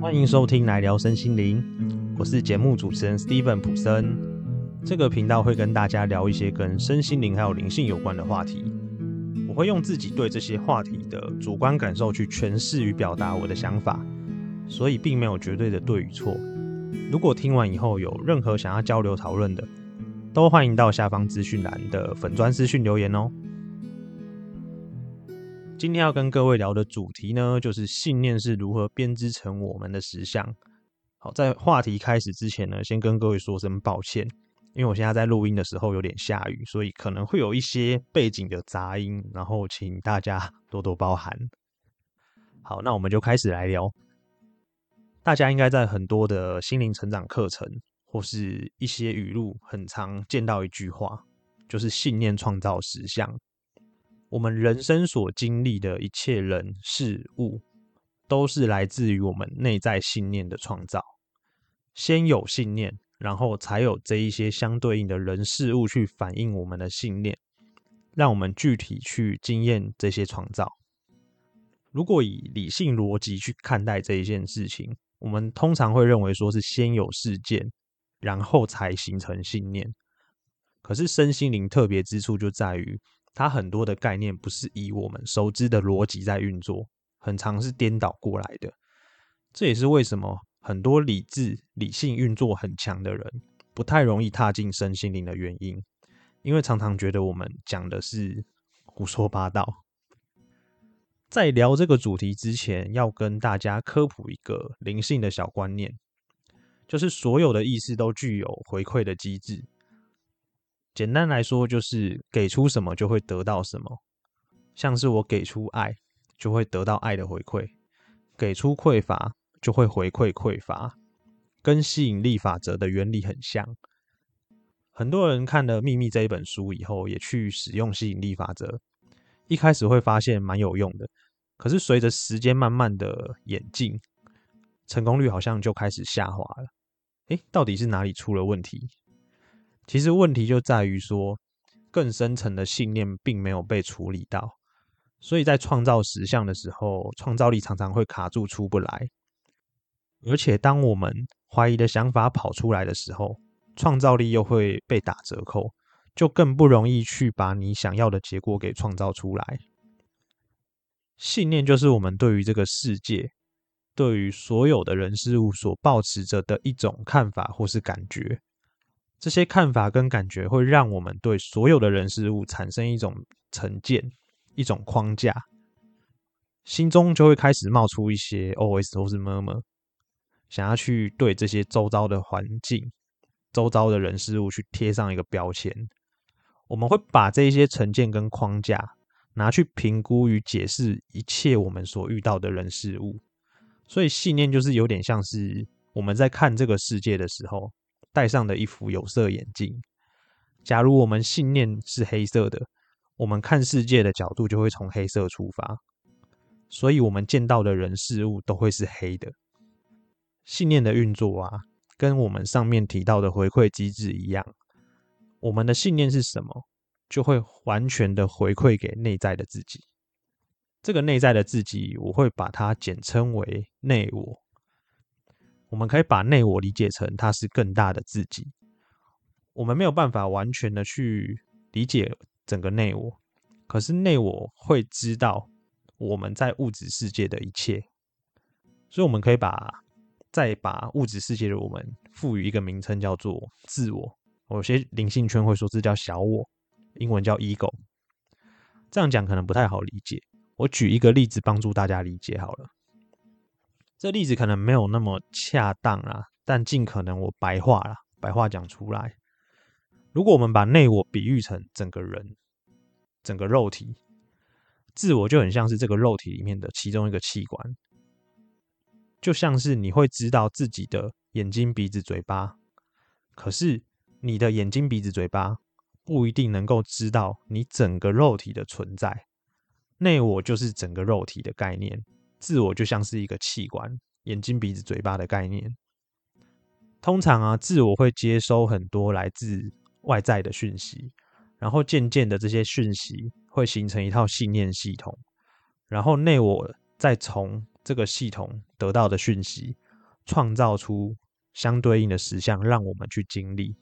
欢迎收听来聊身心灵，我是节目主持人 Steven 普森。这个频道会跟大家聊一些跟身心灵还有灵性有关的话题。我会用自己对这些话题的主观感受去诠释与表达我的想法，所以并没有绝对的对与错。如果听完以后有任何想要交流讨论的，都欢迎到下方资讯栏的粉砖私讯留言哦。今天要跟各位聊的主题呢，就是信念是如何编织成我们的实相。好，在话题开始之前呢，先跟各位说声抱歉，因为我现在在录音的时候有点下雨，所以可能会有一些背景的杂音，然后请大家多多包涵。好，那我们就开始来聊。大家应该在很多的心灵成长课程或是一些语录，很常见到一句话，就是信念创造实相。我们人生所经历的一切人事物，都是来自于我们内在信念的创造。先有信念，然后才有这一些相对应的人事物去反映我们的信念，让我们具体去经验这些创造。如果以理性逻辑去看待这一件事情，我们通常会认为说是先有事件，然后才形成信念。可是身心灵特别之处就在于。它很多的概念不是以我们熟知的逻辑在运作，很常是颠倒过来的。这也是为什么很多理智、理性运作很强的人不太容易踏进身心灵的原因，因为常常觉得我们讲的是胡说八道。在聊这个主题之前，要跟大家科普一个灵性的小观念，就是所有的意识都具有回馈的机制。简单来说，就是给出什么就会得到什么。像是我给出爱，就会得到爱的回馈；给出匮乏，就会回馈匮乏。跟吸引力法则的原理很像。很多人看了《秘密》这一本书以后，也去使用吸引力法则。一开始会发现蛮有用的，可是随着时间慢慢的演进，成功率好像就开始下滑了。诶，到底是哪里出了问题？其实问题就在于说，更深层的信念并没有被处理到，所以在创造实相的时候，创造力常常会卡住出不来。而且当我们怀疑的想法跑出来的时候，创造力又会被打折扣，就更不容易去把你想要的结果给创造出来。信念就是我们对于这个世界、对于所有的人事物所抱持着的一种看法或是感觉。这些看法跟感觉会让我们对所有的人事物产生一种成见、一种框架，心中就会开始冒出一些 OS 或是 murmur，想要去对这些周遭的环境、周遭的人事物去贴上一个标签。我们会把这些成见跟框架拿去评估与解释一切我们所遇到的人事物，所以信念就是有点像是我们在看这个世界的时候。戴上的一副有色眼镜。假如我们信念是黑色的，我们看世界的角度就会从黑色出发，所以我们见到的人事物都会是黑的。信念的运作啊，跟我们上面提到的回馈机制一样，我们的信念是什么，就会完全的回馈给内在的自己。这个内在的自己，我会把它简称为内我。我们可以把内我理解成它是更大的自己。我们没有办法完全的去理解整个内我，可是内我会知道我们在物质世界的一切，所以我们可以把再把物质世界的我们赋予一个名称，叫做自我。有些灵性圈会说这叫小我，英文叫 ego。这样讲可能不太好理解，我举一个例子帮助大家理解好了。这例子可能没有那么恰当啦，但尽可能我白话啦，白话讲出来。如果我们把内我比喻成整个人、整个肉体，自我就很像是这个肉体里面的其中一个器官，就像是你会知道自己的眼睛、鼻子、嘴巴，可是你的眼睛、鼻子、嘴巴不一定能够知道你整个肉体的存在。内我就是整个肉体的概念。自我就像是一个器官，眼睛、鼻子、嘴巴的概念。通常啊，自我会接收很多来自外在的讯息，然后渐渐的这些讯息会形成一套信念系统，然后内我再从这个系统得到的讯息，创造出相对应的实像，让我们去经历。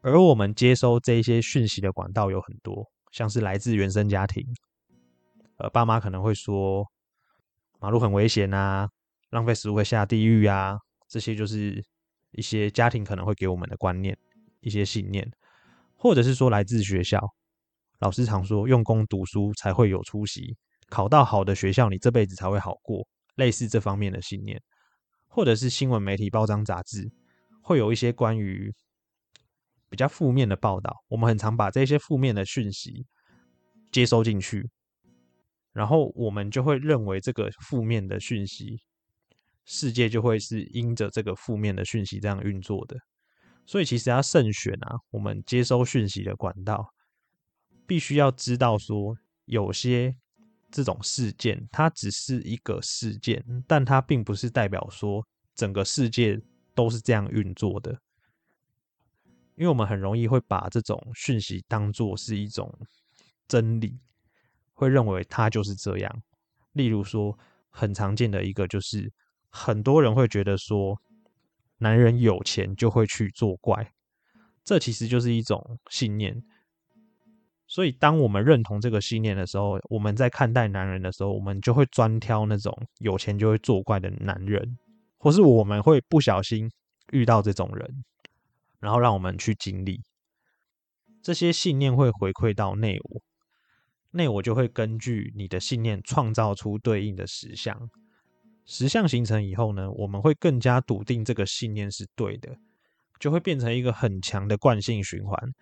而我们接收这些讯息的管道有很多，像是来自原生家庭，呃，爸妈可能会说马路很危险啊，浪费食物会下地狱啊，这些就是一些家庭可能会给我们的观念、一些信念，或者是说来自学校，老师常说用功读书才会有出息，考到好的学校，你这辈子才会好过，类似这方面的信念，或者是新闻媒体、报章、杂志会有一些关于。比较负面的报道，我们很常把这些负面的讯息接收进去，然后我们就会认为这个负面的讯息，世界就会是因着这个负面的讯息这样运作的。所以其实要慎选啊，我们接收讯息的管道，必须要知道说，有些这种事件它只是一个事件，但它并不是代表说整个世界都是这样运作的。因为我们很容易会把这种讯息当做是一种真理，会认为他就是这样。例如说，很常见的一个就是，很多人会觉得说，男人有钱就会去作怪，这其实就是一种信念。所以，当我们认同这个信念的时候，我们在看待男人的时候，我们就会专挑那种有钱就会作怪的男人，或是我们会不小心遇到这种人。然后让我们去经历这些信念，会回馈到内我，那我就会根据你的信念创造出对应的实相。实相形成以后呢，我们会更加笃定这个信念是对的，就会变成一个很强的惯性循环。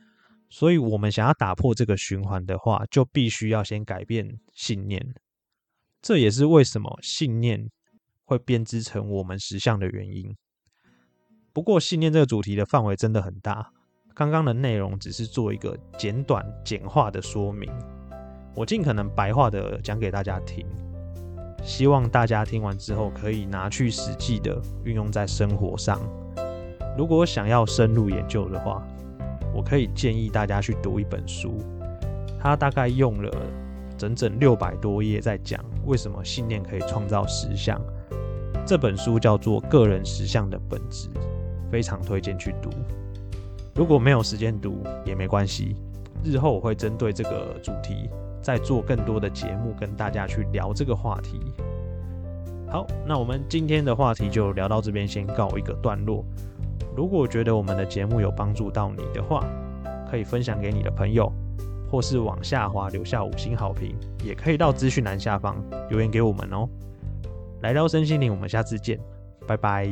所以，我们想要打破这个循环的话，就必须要先改变信念。这也是为什么信念会编织成我们实相的原因。不过，信念这个主题的范围真的很大。刚刚的内容只是做一个简短、简化的说明，我尽可能白话的讲给大家听。希望大家听完之后可以拿去实际的运用在生活上。如果想要深入研究的话，我可以建议大家去读一本书，它大概用了整整六百多页在讲为什么信念可以创造实相。这本书叫做《个人实相的本质》。非常推荐去读，如果没有时间读也没关系，日后我会针对这个主题再做更多的节目，跟大家去聊这个话题。好，那我们今天的话题就聊到这边，先告一个段落。如果觉得我们的节目有帮助到你的话，可以分享给你的朋友，或是往下滑留下五星好评，也可以到资讯栏下方留言给我们哦。来到身心灵，我们下次见，拜拜。